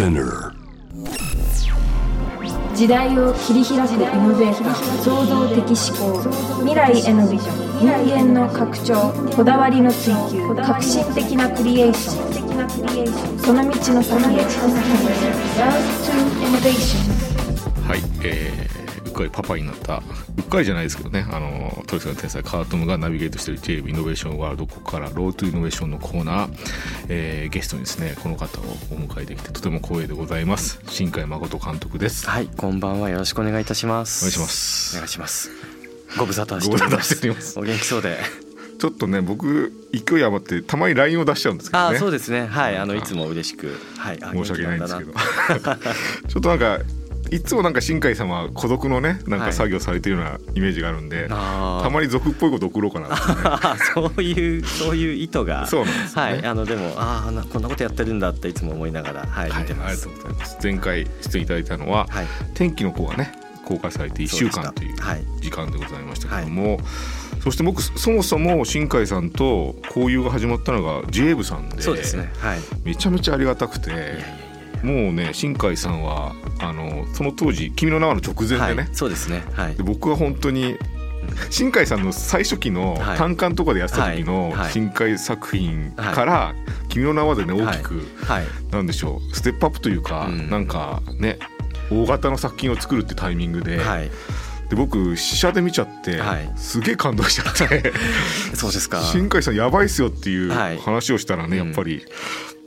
Spinner. 時代を切り開くイノベーター創造的思考未来へのビジョン人間の拡張こだわりの追求革新的なクリエーション。その道の先へ。 Road to Innovation はい、えー、かりパパになったうっかりじゃないですけどねあの通りすがりの天才川田十夢がナビゲートしている JWEB イノベーションワールドここから Road to Innovation のコーナー、えー、ゲストにですねこの方をお迎えできてとても光栄でございます新海誠監督ですはい、こんばんは。よろしくお願いいたします。お願いしますお願いします。ご無沙汰しております。りますお元気そうで。ちょっとね僕勢い余ってたまに LINE を出しちゃうんですけどあ、ねそうですね。はい、あのいつも嬉しく、はい、あ申し訳ないんですけど ちょっとなんかいつもなんか新海さんは孤独のねなんか作業されてるようなイメージがあるんで、なあーたまに俗っぽいこと送ろうかなね あそういう そういう意図が。そうなんですよねはい、あのでもああなこんなことやってるんだっていつも思いながらはい、はい、見てますありがと。うございます前回出演いただいたのは、はい。天気の子がね公開されて1週間という時間でございましたけども、そして僕そもそも新海さんと交友が始まったのが j ブさんでそうですね。はい。めちゃめちゃありがたくてもうね新海さんはあのその当時「君の名は」の直前でね、はい、そうですね。はいで。僕は本当に新海さんの最初期のはい単館とかでやってた時の新海作品から「君の名は」でね大きく、はい。なんでしょうステップアップというか、うんなんかね大型の作品を作るってタイミングで,、はい。で僕試写で見ちゃって、はいすげえ感動しちゃって そうですか。新海さんやばいっすよっていうはい話をしたらね、うんやっぱり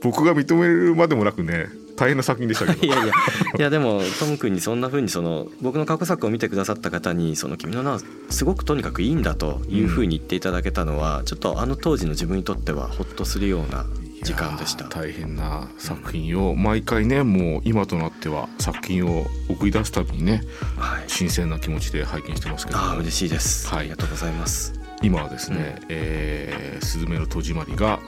僕が認めるまでもなくね大変な作品でしたけど。いやいや。いやでもトム君にそんな風にその僕の過去作を見てくださった方に「その君の名はすごくとにかくいいんだ」という風に言っていただけたのは、ちょっとあの当時の自分にとってはほっとするような時間でした。大変な作品を毎回ねもう今となっては作品を送り出すたびにねはい、新鮮な気持ちで拝見してますけど。ああ嬉しいです、はい。ありがとうございます。今はですね「えーすずめの戸締まり」が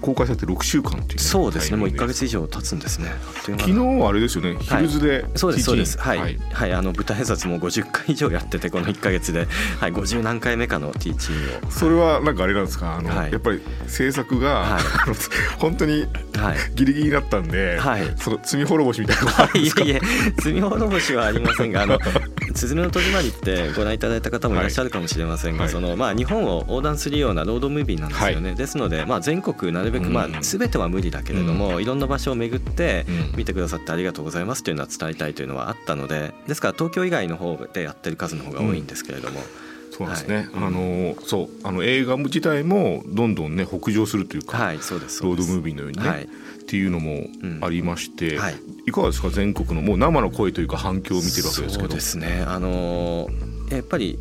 公開されて6週間っていうね、そうですね。もう1ヶタイミングで。月以上経つんですね。昨日あれですよねヒルズで、そうですそうです。はい、ははいいあの舞台挨拶も50回以上やっててこの1ヶ月で、はい、50何回目かのティーチンを。それはなんかあれなんですか？あの、はい。やっぱり制作が、はい。本当にはい。ギリギリになったんで、はい。その罪滅ぼしみたいなのがあるんですか？いえいえ罪滅ぼしはありませんがあの「すずめの戸締まり」ってご覧いただいた方もいらっしゃるかもしれませんが、はい。そのまあ、日本を横断するようなロードムービーなんですよね、ですので、まあ、全国なるべく、まあうん、全ては無理だけれども、いろんな場所を巡ってうん。見てくださってありがとうございますというのは伝えたいというのはあったのでですから東京以外の方でやってる数の方が多いんですけれども、そうですね、はい。あのそう。あの映画自体もどんどんね北上するというか、はいそうですロードムービーのようにね、はい。っていうのもありまして、はい。いかがですか全国のもう生の声というか反響を見てるわけですけそうどですね。あのーやっぱり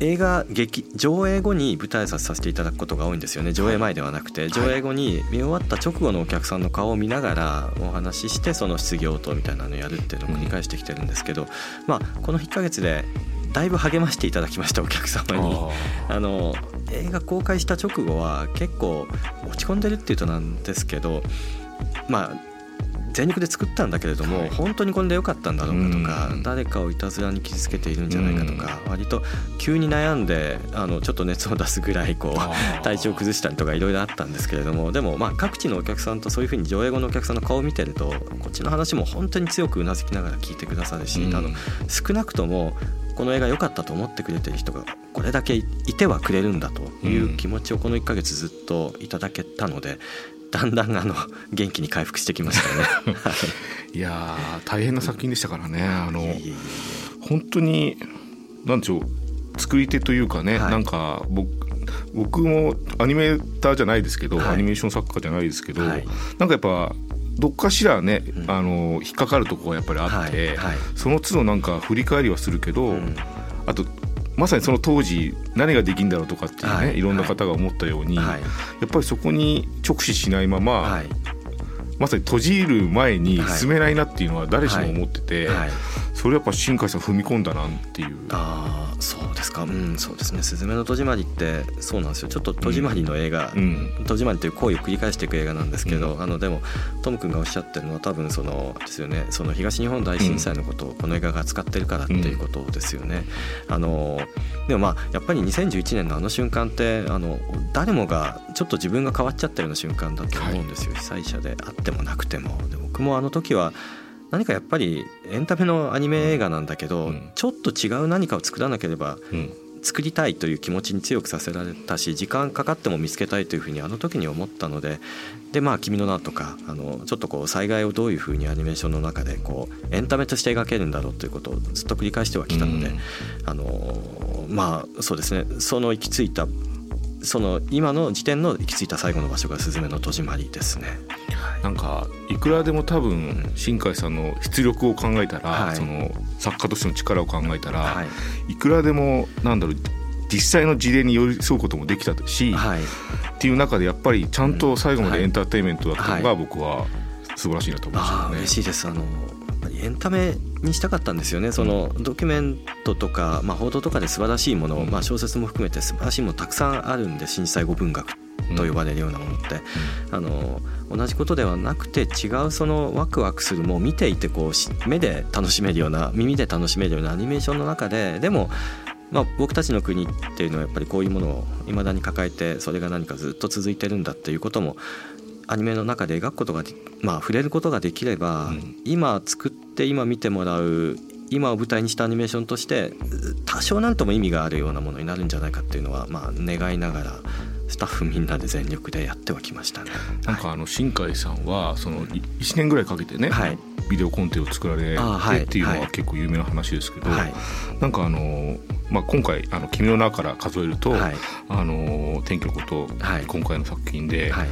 映画劇上映後に舞台挨拶させていただくことが多いんですよね。上映前ではなくて、上映後に見終わった直後のお客さんの顔を見ながらお話ししてその質疑応答みたいなのをやるっていうのを繰り返してきてるんですけど、まあこの1ヶ月でだいぶ励ましていただきましたお客様に。あの映画公開した直後は結構落ち込んでるっていうとなんですけどまあ全力で作ったんだけれども、はい。本当にこれでよかったんだろうかとか、うん。誰かをいたずらに傷つけているんじゃないかとか、割と急に悩んであのちょっと熱を出すぐらいこう体調崩したりとかいろいろあったんですけれどもでもまあ各地のお客さんとそういうふうに上映後のお客さんの顔を見てるとこっちの話も本当に強くうなずきながら聞いてくださるし、うん。あの少なくともこの映画良かったと思ってくれてる人がこれだけいてはくれるんだという気持ちをこの1ヶ月ずっといただけたのでだんだんあの元気に回復してきましたね。は いいやー大変な作品でしたからね。あの本当になんでしょう作り手というかね、はい。なんか僕僕もアニメーターじゃないですけど、はい。アニメーション作家じゃないですけど、はい。なんかやっぱどっかしらね、うん。あの引っかかるとこがやっぱりあって、はいはい。その都度なんか振り返りはするけど、うん。あとまさにその当時何ができるんだろうとかっていうね、はいい、ろんな方が思ったように、はい。やっぱりそこに直視しないまま、はい。まさに閉じる前にはい進めないなっていうのは誰しも思ってて、はいそれやっぱ新海さん踏み込んだなっていう。ああそうですか。うんそうですね「すずめの戸締まり」ってそうなんですよ。ちょっと戸締まりの映画、うん。戸締まりという行為を繰り返していく映画なんですけど、あのでもトム君がおっしゃってるのは多分そのですよね。その東日本大震災のことをこの映画が扱ってるからっていうことですよね。あのでもまあやっぱり2011年のあの瞬間ってあの誰もがちょっと自分が変わっちゃったような瞬間だと思うんですよ、被災者であってもなくても。で僕もあの時は何かやっぱりエンタメのアニメ映画なんだけど、うん。ちょっと違う何かを作らなければうん。作りたいという気持ちに強くさせられたし時間かかっても見つけたいというふうにあの時に思ったのででまあ「君の名」とかあのちょっとこう災害をどういうふうにアニメーションの中でこうエンタメとして描けるんだろうということをずっと繰り返してはきたので、うん。あのまあそうですね。その行き着いたその今の時点の行き着いた最後の場所が「すずめの戸締まり」ですね。なんかいくらでも多分新海さんの出力を考えたら、はい。その作家としての力を考えたら、はい。い、くらでもなんだろう実際の事例に寄り添うこともできたし、はい。っていう中でやっぱりちゃんと最後までエンターテインメントだったのがはい。僕は素晴らしいなと思いまああしたね。嬉しいです。あのエンタメにしたかったんですよね。そのドキュメントとか、まあ、報道とかで素晴らしいもの、うん。まあ、小説も含めて素晴らしいものたくさんあるんで震災後文学と呼ばれるようなものって、あの同じことではなくて違うそのワクワクするもう見ていてこうし目で楽しめるような耳で楽しめるようなアニメーションの中ででもまあ、僕たちの国っていうのはやっぱりこういうものをいまだに抱えてそれが何かずっと続いてるんだっていうこともアニメの中で描くことがでまあ触れることができれば、うん。今作って今見てもらう今を舞台にしたアニメーションとしてう多少なんとも意味があるようなものになるんじゃないかっていうのはまあ願いながらスタッフみんなで全力でやってはきましたね。なんかあの新海さんはそのい1年ぐらいかけてね、はい。ビデオコンテを作られてあはいっていうのははい。結構有名な話ですけど、はい。なんかあの、まあ、今回「あの君の名」から数えると「はい。あの天気のこと」はい。今回の作品で、はい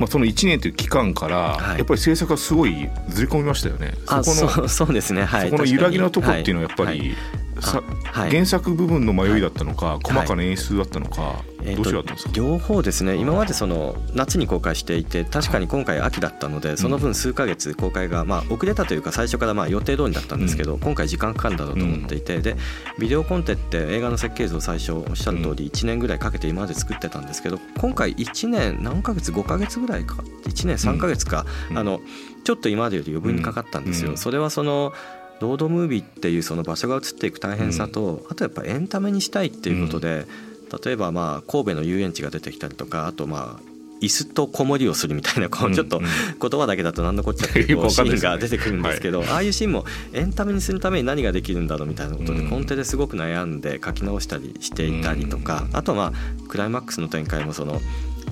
まあ、その1年という期間から、はい。やっぱり制作がすごいずれ込みましたよね。あそこのそうそうですね。はい。そこの揺らぎのとこっていうのはやっぱはい。り、さあはい。原作部分の迷いだったのか、細かな演出だったのか、えーとどうしようだったんですか、両方ですね。今までその夏に公開していて確かに今回秋だったのでその分数ヶ月公開がまあ遅れたというか最初からまあ予定通りだったんですけど今回時間かかるんだろうと思っていてでビデオコンテって映画の設計図を最初おっしゃる通り1年ぐらいかけて今まで作ってたんですけど今回1年何ヶ月5ヶ月ぐらいか？1年3ヶ月か。うん。あのちょっと今までより余分にかかったんですうん。よそれはそのロードムービーっていうその場所が移っていく大変さと、あとやっぱエンタメにしたいっていうことで、例えばまあ神戸の遊園地が出てきたりとかあとまあ椅子と子守りをするみたいなこうちょっとうん。うん言葉だけだと何のこっちゃっていう シーンが出てくるんですけど、ああいうシーンもエンタメにするために何ができるんだろうみたいなことでうん。コンテですごく悩んで書き直したりしていたりとかあとまあクライマックスの展開もその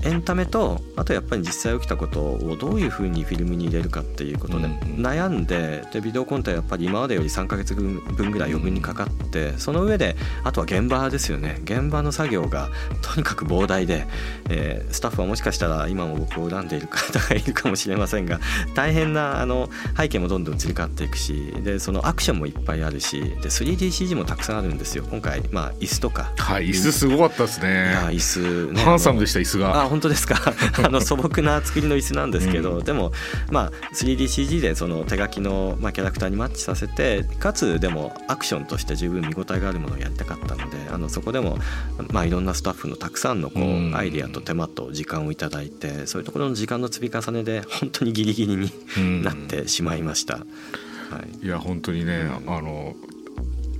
エンタメとあとやっぱり実際起きたことをどういうふうにフィルムに入れるかっていうことでうん悩んででビデオコンテはやっぱり今までより3ヶ月分ぐらい余分にかかってその上であとは現場ですよね。現場の作業がとにかく膨大で、えースタッフはもしかしたら今も僕を恨んでいる方がいるかもしれませんが大変なあの背景もどんどん移り変わっていくしでそのアクションもいっぱいあるしで 3DCG もたくさんあるんですよ今回。まあ椅子とか。はい椅子すごかったですいやね椅子ね。ハンサムでした椅子が。あ本当ですか？あの素朴な作りの椅子なんですけど、うん。でもまあ 3DCG でその手書きの、まあ、キャラクターにマッチさせてかつでもアクションとして十分見応えがあるものをやりたかったのであのそこでも、まあ、いろんなスタッフのたくさんのこう、うん。アイデアと手間と時間をいただいてそういうところの時間の積み重ねで本当にギリギリにうん。なってしまいました。はい。いや本当にねあの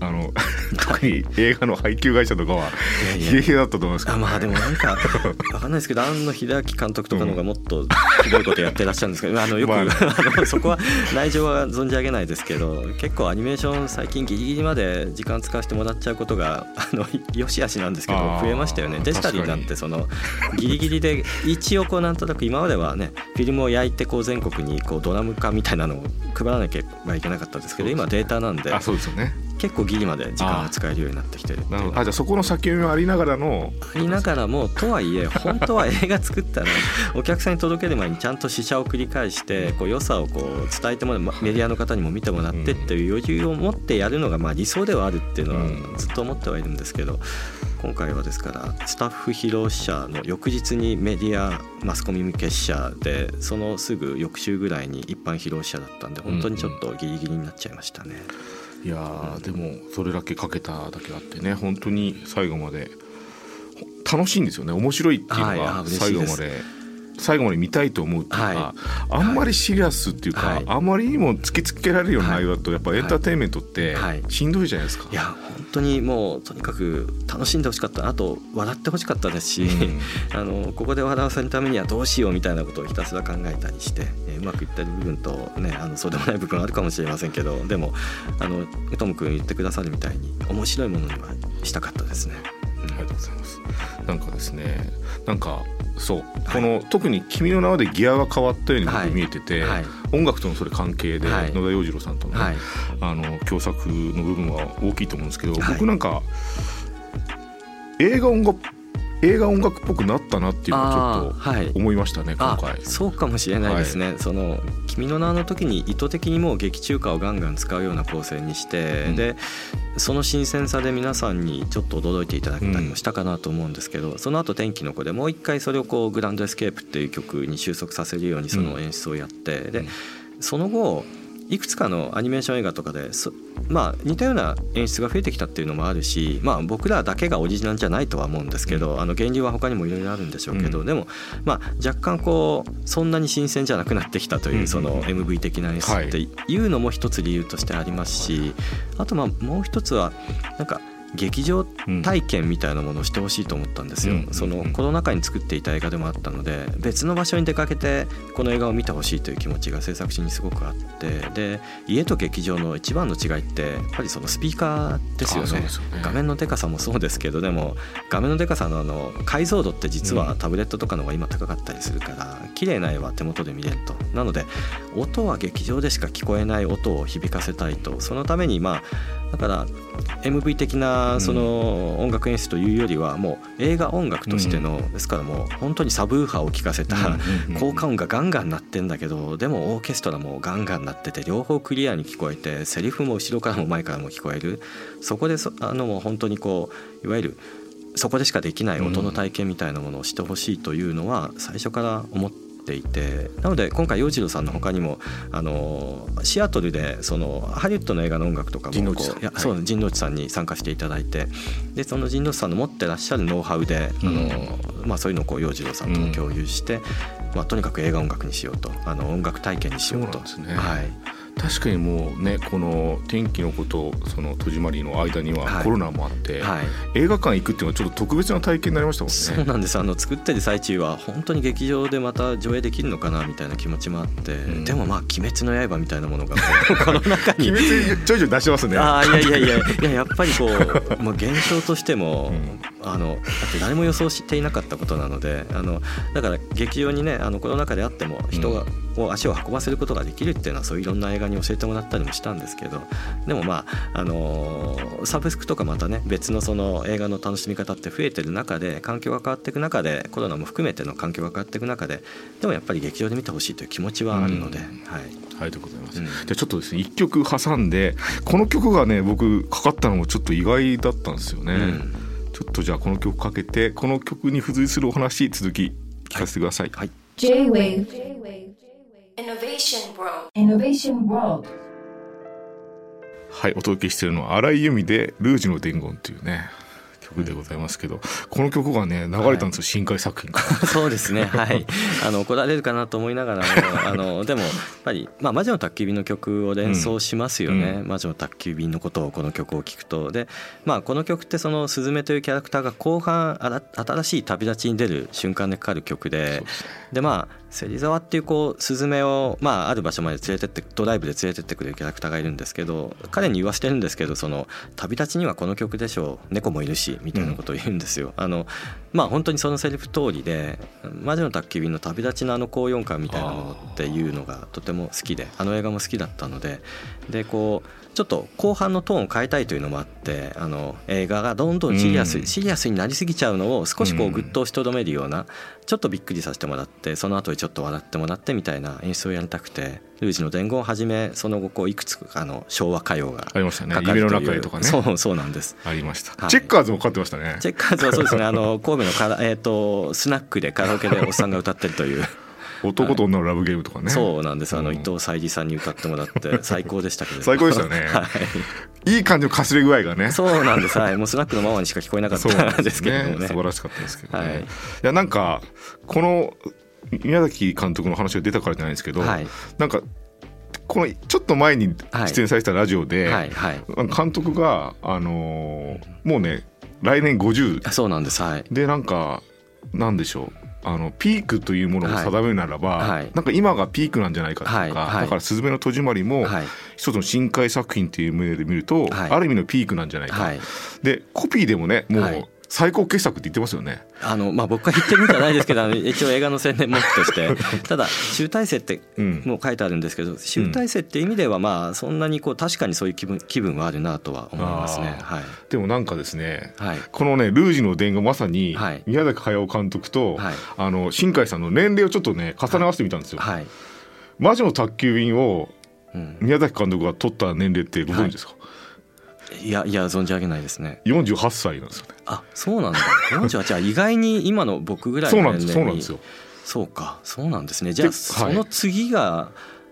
あの 特に映画の配給会社とかは冷え冷えだったと思いますけど、ね、あまあでもなんか わかんないですけど庵野秀明監督とかの方がもっと ひどいことやってらっしゃるんですけど、あのよく、まああのそこは内情は存じ上げないですけど結構アニメーション最近ギリギリまで時間使わせてもらっちゃうことがあのよしあしなんですけど増えましたよね。デジタルになっ確かてそのギリギリで一応こうなんとなく今まではねフィルムを焼いてこう全国にこうドラム化みたいなのを配らなければいけなかったですけど今データなんで。あそうですよね結構ギリまで時間が使えるようになってきてるっていうのは。なるほど。あじゃあそこの先読みはありながらの。ありながらもとはいえ本当は映画作ったらお客さんに届ける前にちゃんと試写を繰り返してこう良さをこう伝えてもらうまメディアの方にも見てもらってっていう余裕を持ってやるのがまあ理想ではあるっていうのはうん。ずっと思ってはいるんですけど今回はですからスタッフ披露試写の翌日にメディアマスコミ向け試写でそのすぐ翌週ぐらいに一般披露試写だったんで本当にちょっとギリギリになっちゃいましたね。いやーでもそれだけかけただけあってね本当に最後まで。楽しいんですよね。面白いっていうのが最後まで。最後まで見たいと思うっていうか、はあんまりシリアスっていうか、はい。あんまりにも突きつけられるような内容だとやっぱエンターテインメントってはい。しんどいじゃないですか。いや本当にもうとにかく楽しんでほしかったあと笑ってほしかったですし、うん あのここで笑わせるためにはどうしようみたいなことをひたすら考えたりして、えーうまくいってる部分と、ね、あのそうでもない部分あるかもしれませんけどでもあのトム君言ってくださるみたいに面白いものにはしたかったですね。なんかですね、なんかそう、この特に君の名はでギアが変わったようにはい。僕見えてて、はい。音楽とのそれ関係で、はい。野田洋次郎さんとの,、はい。あの共作の部分は大きいと思うんですけど、はい。僕なんか映画音楽映画音楽っぽくなったなっていうのをちょっと思いましたね、今あ回。そうかもしれないですね、その「君の名の時に意図的にもう劇中歌をガンガン使うような構成にして、うん。でその新鮮さで皆さんにちょっと驚いていただけたりもしたかなと思うんですけど、その後天気の子」でもう一回それをこう「グランドエスケープ」っていう曲に収束させるようにその演出をやって、でうん。その後いくつかのアニメーション映画とかでそまあ似たような演出が増えてきたっていうのもあるし、まあ、僕らだけがオリジナルじゃないとは思うんですけど、あの源流は他にもいろいろあるんでしょうけど、うん。でも、まあ、若干こうそんなに新鮮じゃなくなってきたとうんいうその MV 的な演出っていうのも一つ理由としてありますしあとまあもう一つはなんか劇場体験みたいなものをしてほしいと思ったんですよ、うん。そのコロナ禍に作っていた映画でもあったので別の場所に出かけてこの映画を見てほしいという気持ちが制作中にすごくあってで家と劇場の一番の違いってやっぱりそのスピーカーですよね。ね。画面のでかさもそうですけどでも画面のでかさのあの解像度って実はタブレットとかの方が今高かったりするから綺麗な絵は手元で見れると。なので音は劇場でしか聞こえない音を響かせたいと。そのためにまあだから MV 的なその音楽演出というよりはもう映画音楽としてのですからもう本当にサブウーハーを聴かせた効果音がガンガン鳴ってんだけどでもオーケストラもガンガン鳴ってて両方クリアに聞こえてセリフも後ろからも前からも聞こえる。そこでそあのもう本当にこういわゆるそこでしかできない音の体験みたいなものをしてほしいというのは最初から思っていてなので今回洋次郎さんの他にもあのシアトルでそのハリウッドの映画の音楽とかもこういやはい。そう陣内さんに参加していただいてでその陣内さんの持ってらっしゃるノウハウであの、まあ、そういうのをこう洋次郎さんとも共有して、まあ、とにかく映画音楽にしようとあの音楽体験にしようと。そうね。はい確かにもうねこの天気の子とその戸締まりの間にははい。コロナもあって、はい。映画館行くっていうのはちょっと特別な体験になりましたもんね。そうなんです。あの作ってる最中は本当に劇場でまた上映できるのかなみたいな気持ちもあって、ん。でもまあ「鬼滅の刃」みたいなものがこう この中に。鬼滅ちょいちょい出してますね。ああいやいやいや。いややっぱりこう、まあ、現象としても、うあのだって誰も予想していなかったことなのであのだから劇場にねあのコロナ禍であっても人が、を足を運ばせることができるっていうのはそういういろんな映画に教えてもらったりもしたんですけどでもまあ、あのーサブスクとかまたね別のその映画の楽しみ方って増えてる中で環境が変わっていく中でコロナも含めての環境が変わっていく中ででもやっぱり劇場で見てほしいという気持ちはあるので、うん。はい、ありがとうございます。うん。じゃあちょっとですね一曲挟んでこの曲がね僕かかったのもちょっと意外だったんですよね。うんちょっとじゃあこの曲かけてこの曲に付随するお話続き聞かせてください。はい J-Wave Innovation World. Innovation World はい、お届けしているのは荒井由実で「ルージュの伝言」というね曲でございますけど、この曲がね流れたんですよ、深海作品から。そうですね。はい。あの怒られるかなと思いながらもあのでもやっぱり、まあ、魔女の宅急便の曲を連想しますよね、うん。魔女の宅急便のことをこの曲を聴くと。で、まあ、この曲ってそのスズメというキャラクターが後半あら新しい旅立ちに出る瞬間でかかる曲で。でまあ芹沢っていうこうスズメを、まあ、ある場所まで連れてってドライブで連れてってくれるキャラクターがいるんですけど彼に言わせてるんですけどその旅立ちにはこの曲でしょう猫もいるしみたいなことを言うんですよ。あのまあ本当にそのセリフ通りで「魔女の宅急便」の旅立ちのあの高揚感みたいなものっていうのがとても好きであの映画も好きだったのででこうちょっと後半のトーンを変えたいというのもあってあの映画がどんどんシリアス、うん。シリアスになりすぎちゃうのを少しこううんぐっと押しとどめるようなちょっとびっくりさせてもらってその後でちょっと笑ってもらってみたいな演出をやりたくて「ルージュの伝言」をはじめその後こういくつかあの昭和歌謡がありましたね。夢の中へとかね。そうそうなんです。ありました、はい。チェッカーズもかかってましたね。チェッカーズはそうですね。あの神戸のカラ、えー、とスナックでカラオケでおっさんが歌ってるという男と女のラブゲームとかね、そうなんです。あのうん。伊藤沙莉さんに歌ってもらって 最高でしたけど。最高でしたね。はい。いい感じのかすれ具合がね。そうなんです。はい。もうスナックのママにしか聞こえなかったんですけれどもね。素晴らしかったですけどね、はい。い、やなんかこの宮崎監督の話が出たからじゃないですけど、はい。なんかこのちょっと前に出演されてたラジオで、はいはい。監督が、あのーもうね来年50あそうなんです。はい。でなんかなんでしょうあのピークというものを定めるならば、はい。はいなんか今がピークなんじゃないかとか、はい。はい。だから「すずめの戸締まり」もはい。一つの深海作品っていう目で見ると、はい。ある意味のピークなんじゃないか、はい。でコピーでもねもはい。う最高傑作って言ってますよね。あのまあ僕は言ってるんじゃないですけど 一応映画の宣伝目として。ただ集大成ってうん。もう書いてあるんですけど集大成って意味ではまあそんなにこう確かにそういう気分気分はあるなとは思いますね。あはい。でもなんかですねはい。このね「ルージュの伝」がまさにはい。宮崎駿監督と、はい。あの新海さんの年齢をちょっとね重ね合わせてみたんですよ。はい、魔女の宅急便をうん、宮崎監督が撮った年齢ってご存知ですか、いやいや存じ上げないですね48歳なんですよね。あそうなんだ48じゃあ意外に今の僕ぐらいのそうなんです年齢にそうなんですよ。そうかそうなんですねじゃあでその次が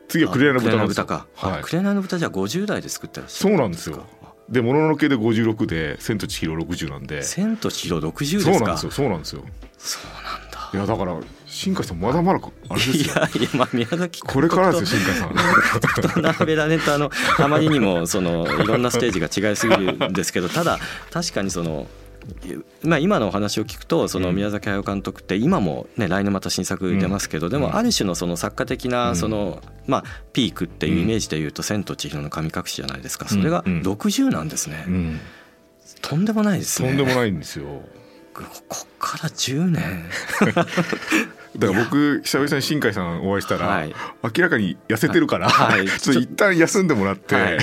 次は「紅の豚」。かはい。紅の豚じゃあ50代で作ってらっしゃるそうなんですよ。で「もののけ」で56で「千と千尋」60なんで。千と千尋60そうですか？なんですよそうなんですよ。そうなんだいやだから新海さんまだまだあれですよ。いやいやまあ宮崎これからですよ新海さん。と並べられたあのあまりにもそのいろんなステージが違いすぎるんですけどただ確かにその。まあ、今のお話を聞くとそのうん宮崎駿監督って今も、ね、来年また新作出ますけど、でうんもある種のその作家的うなんその、まあ、ピークっていうイメージでいうと「千と千尋の神隠し」じゃないですかそれがうんうん60なんですね、うん。とんでもないですねとんでもないんですよ。ここから10年。だから僕久々に新海さんお会いしたら、はい。明らかに痩せてるから、はい。ちょっと一旦休んでもらって、はい。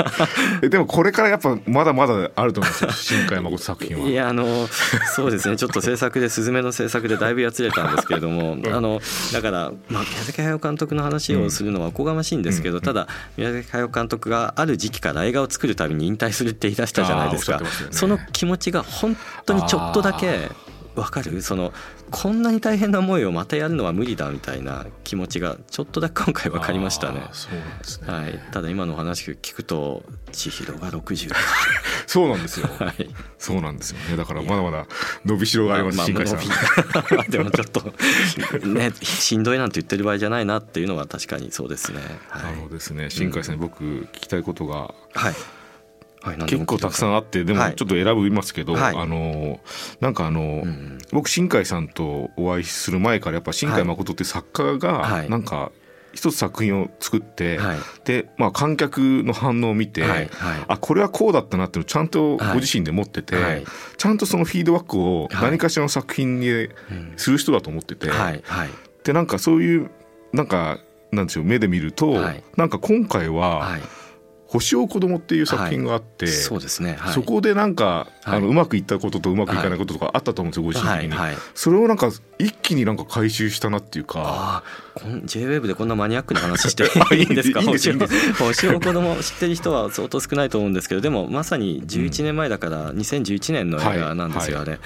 えでもこれからやっぱまだまだあると思うんですよ新海誠作品は。いやあのそうですね。ちょっと制作で「すずめ」の制作でだいぶやつれたんですけれどもあのだから、まあ、宮崎駿監督の話をするのはおこがましいんですけど、うん。ただ宮崎駿監督がある時期から映画を作るたびに引退するって言い出したじゃないですか。ね。その気持ちが本当にちょっとだけわかる？そのこんなに大変な思いをまたやるのは無理だみたいな気持ちがちょっとだけ今回分かりましたね。そうなんですね。はい、ただ今のお話聞くと千尋が60 そうなんですよ。はいそうなんですよね。だからまだまだ伸びしろがあります、新海さん。まあ でもちょっとねしんどいなんて言ってる場合じゃないなっていうのは確かにそうですね。はあいのですね、新海さんに僕聞きたいことがはい。はい、結構たくさんあってでもはい。ちょっと選びますけど、はい。あのなんかあの、うん僕新海さんとお会いする前からやっぱ新海誠って作家はい。がなんか一つ作品を作って、はい。で、まあ、観客の反応を見て、はい。はい。あこれはこうだったなっていうのをちゃんとご自身で持ってて、はい。ちゃんとそのフィードバックをはい。何かしらの作品にうんする人だと思ってて、でなんかそういうなんかなんでしょう目で見ると、はい。なんか今回ははい「星を子供っていう作品があって、そうですね。はい、そこでなんか、はいあのうまくいったこととうまくいかないこととかあったと思うんですよ、ご自身的に。それをなんか一気になんか回収したなっていうか。J-WAVE でこんなマニアックな話して いいんですか？星を子供知ってる人は相当少ないと思うんですけど、でもまさに11年前だから2011年の映画なんですよ、はい。あれ。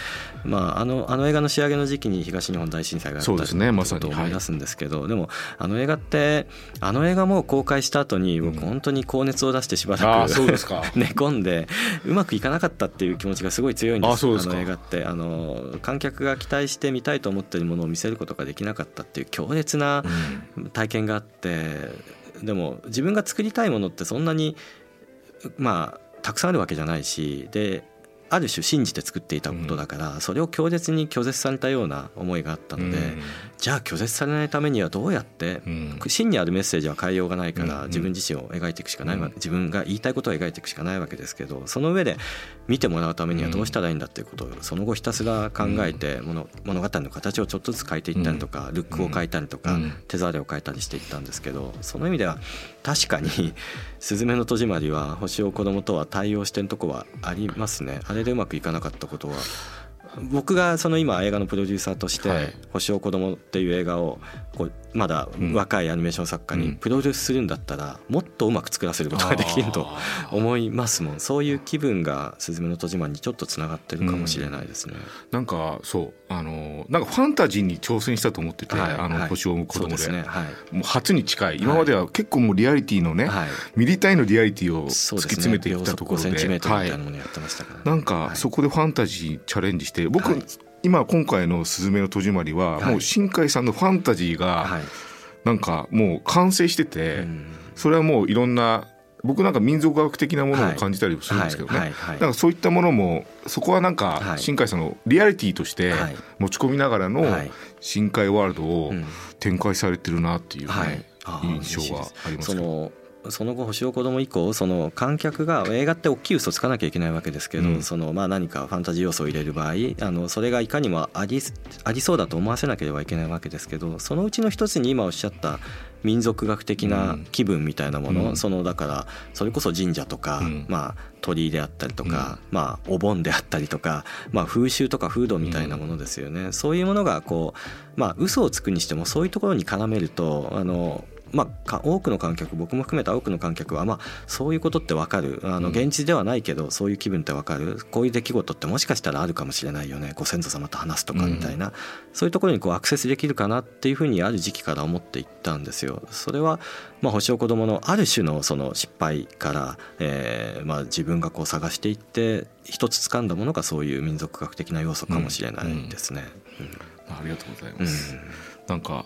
まああのあの映画の仕上げの時期に東日本大震災があったそうですねまさに。と思い出すんですけど、でもあの映画ってあの映画も公開した後に僕うん。本当に高熱を出してしばらくそうですか。寝込んでうまくいかなかったっていう気持ちがすごい強いんです。あの映画って。あの観客が期待して見たいと思ってるものを見せることができなかったっていう強烈な体験があってでも自分が作りたいものってそんなにまあたくさんあるわけじゃないしである種信じて作っていたことだから、それを強烈に拒絶されたような思いがあったので、じゃあ拒絶されないためにはどうやって真にあるメッセージは変えようがないからうん自分自身を描いていくしかない自分が言いたいことを描いていくしかないわけですけどその上で見てもらうためにはどうしたらいいんだっていうことをその後ひたすら考えて物物語の形をちょっとずつ変えていったりとかルックを変えたりとかうん。手触りを変えたりしていったんですけどその意味では確かに「すずめの戸締まり」は星を子供とは対応してるとこはありますね。あれでうまくいかなかったことは僕がその今映画のプロデューサーとしてはい「星を子供っていう映画をこうまだ若いアニメーション作家にプロデュースするんだったらもっとうまく作らせることができると思いますもん。そういう気分が「すずめの戸締まり」にちょっとつながってるかもしれないですね。なんかそう。あのなんかファンタジーに挑戦したと思ってて、はい、あの星を生む子供で。で、ね。はい、もう初に近い。今までは結構もうリアリティのね、はい、ミリ単位のリアリティを突き詰めていったところで、ね、はい、なんかそこでファンタジーチャレンジして僕、今今回の「すずめの戸締まりは」もう新海さんのファンタジーがなんかもう完成してて、それはもういろんな僕なんか民族学的なものを感じたりするんですけどね、なんかそういったものもそこはなんか新海さんのリアリティとして持ち込みながらの深海ワールドを展開されてるなっていうね、印象はありますけど。その後星を子供以降その観客が映画って大きい嘘つかなきゃいけないわけですけど、うん、そのまあ何かファンタジー要素を入れる場合あのそれがいかにもありありそうだと思わせなければいけないわけですけどそのうちの一つに今おっしゃった民族学的な気分みたいなもの、うん、そのだからそれこそ神社とか、うん、まあ、鳥居であったりとか、うん、まあ、お盆であったりとか、まあ、風習とか風土みたいなものですよね、そういうものがこう、まあ、嘘をつくにしてもそういうところに絡めるとあのまあ、多くの観客僕も含めた多くの観客は、まあ、そういうことって分かる。あの現実ではないけどそういう気分って分かる。こういう出来事ってもしかしたらあるかもしれないよね。ご先祖様と話すとかみたいな、うん、そういうところにこうアクセスできるかなっていうふうにある時期から思っていったんですよ。それは、まあ、星を子供のある種のその失敗から、えーまあ、自分がこう探していって一つ掴んだものがそういう民族学的な要素かもしれないですね。うんうん、ありがとうございます、なんか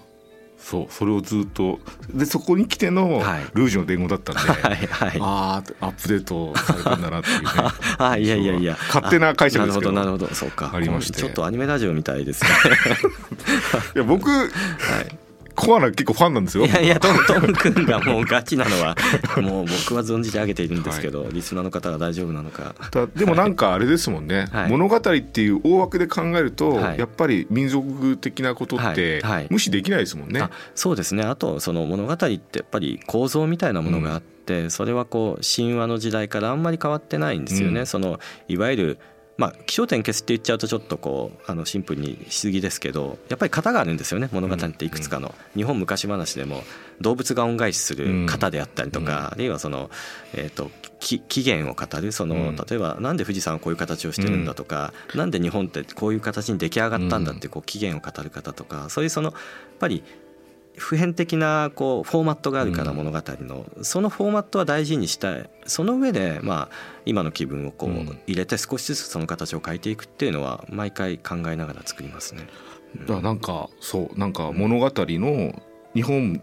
そうそれをずっとでそこに来てのルージュの伝言だったんで、はいはい、ああアップデートされたんだなっていうね。あいやいやいや。勝手な解釈ですけど。なるほどなるほど。そうか。ありまして。ちょっとアニメラジオみたいですね。いや僕、はいコアな結構ファンなんですよ。いやいやトムトム君がもうガチなのはもう僕は存じてあげているんですけど、はい、リスナーの方が大丈夫なのか。でもなんかあれですもんね、はい、物語っていう大枠で考えると、はい、やっぱり民族的なことって無視できないですもんね、そうですね。あとその物語ってやっぱり構造みたいなものがあって、うん、それはこう神話の時代からあんまり変わってないんですよね、うん、そのいわゆるまあ、気象点消すって言っちゃうとちょっとこうあのシンプルにしすぎですけどやっぱり型があるんですよね物語っていくつかの、日本昔話でも動物が恩返しする型であったりとか、あるいはその、えー、と起源を語るその例えばなんで富士山はこういう形をしてるんだとか、なんで日本ってこういう形に出来上がったんだってこう起源を語る方とかそういうそのやっぱり普遍的なこうフォーマットがあるから物語の、そのフォーマットは大事にしたい。その上でまあ今の気分をこう入れて少しずつその形を変えていくっていうのは毎回考えながら作りますね。だなんかそうなんか物語の日本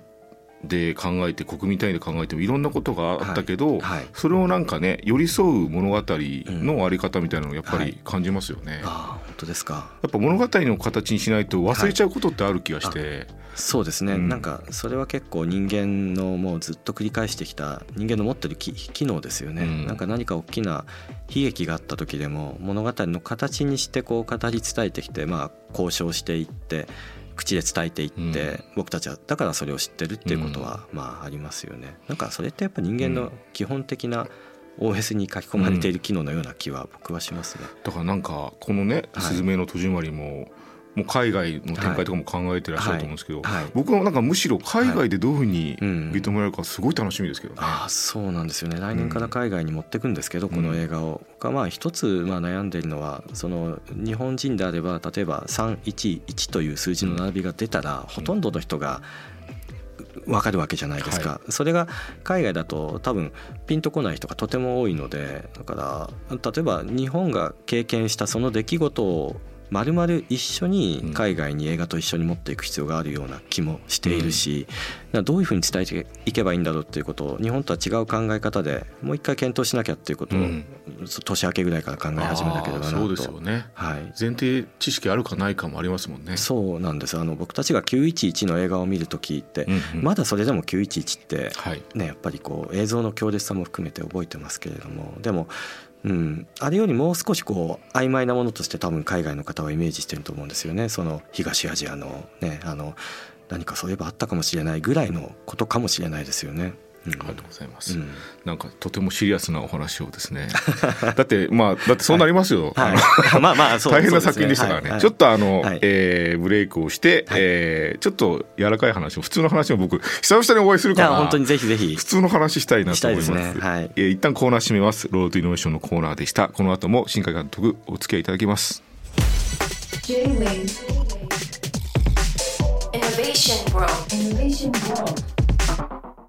で考えて国民単位で考えてもいろんなことがあったけど、はいはい、それをなんかね寄り添う物語のあり方みたいなのをやっぱり感じますよね。うんはい、あ本当ですか。やっぱ物語の形にしないと忘れちゃうことってある気がして。そうですね、うん、なんかそれは結構人間のもうずっと繰り返してきた人間の持ってる機能ですよね、うん、なんか何か大きな悲劇があった時でも物語の形にしてこう語り伝えてきてまあ交渉していって口で伝えていって、僕たちはだからそれを知ってるっていうことはまあありますよね。なんかそれってやっぱ人間の基本的な OS に書き込まれている機能のような気は僕はしますね。だからなんかこのね「すずめの戸締まり」も、もう海外の展開とかも考えてらっしゃると思うんですけど、はい。はい、僕はなんかむしろ海外でどういうふうに認められるかすごい楽しみですけどね。あそうなんですよね。来年から海外に持っていくんですけど、うん、この映画を。がまあ一つまあ悩んでいるのはその日本人であれば例えば311という数字の並びが出たら、ほとんどの人が分かるわけじゃないですか、はい、それが海外だと多分ピンとこない人がとても多いのでだから例えば日本が経験したその出来事をまるまる一緒に海外に映画と一緒に持っていく必要があるような気もしているし、うん、どういうふうに伝えていけばいいんだろうっていうことを日本とは違う考え方でもう一回検討しなきゃっていうことを、うん、年明けぐらいから考え始めなければなとそうですよね、はい、前提知識あるかないかもありますもんね。そうなんです。あの僕たちが911の映画を見る時って、うんうん、まだそれでも911って、ね、やっぱりこう映像の強烈さも含めて覚えてますけれどもでもうん、あれよりもう少しこう曖昧なものとして多分海外の方はイメージしてると思うんですよねその東アジアのねあの何かそういえばあったかもしれないぐらいのことかもしれないですよね。ありがとうございます、うん。なんかとてもシリアスなお話をですね。だってまあだってそうなりますよ、はい、まあまあそう大変な作品でしたからね、はい。ちょっとあの、はい。えーブレイクをして、えーちょっと柔らかい話を普通の話を僕久々にお会いするからいや本当にぜひぜひ。普通の話したいなと思います。したいですね。はい。えー一旦コーナー締めます。ロードイノベーションのコーナーでした。この後も新海監督お付き合いいただきます。Innovation World. Innovation World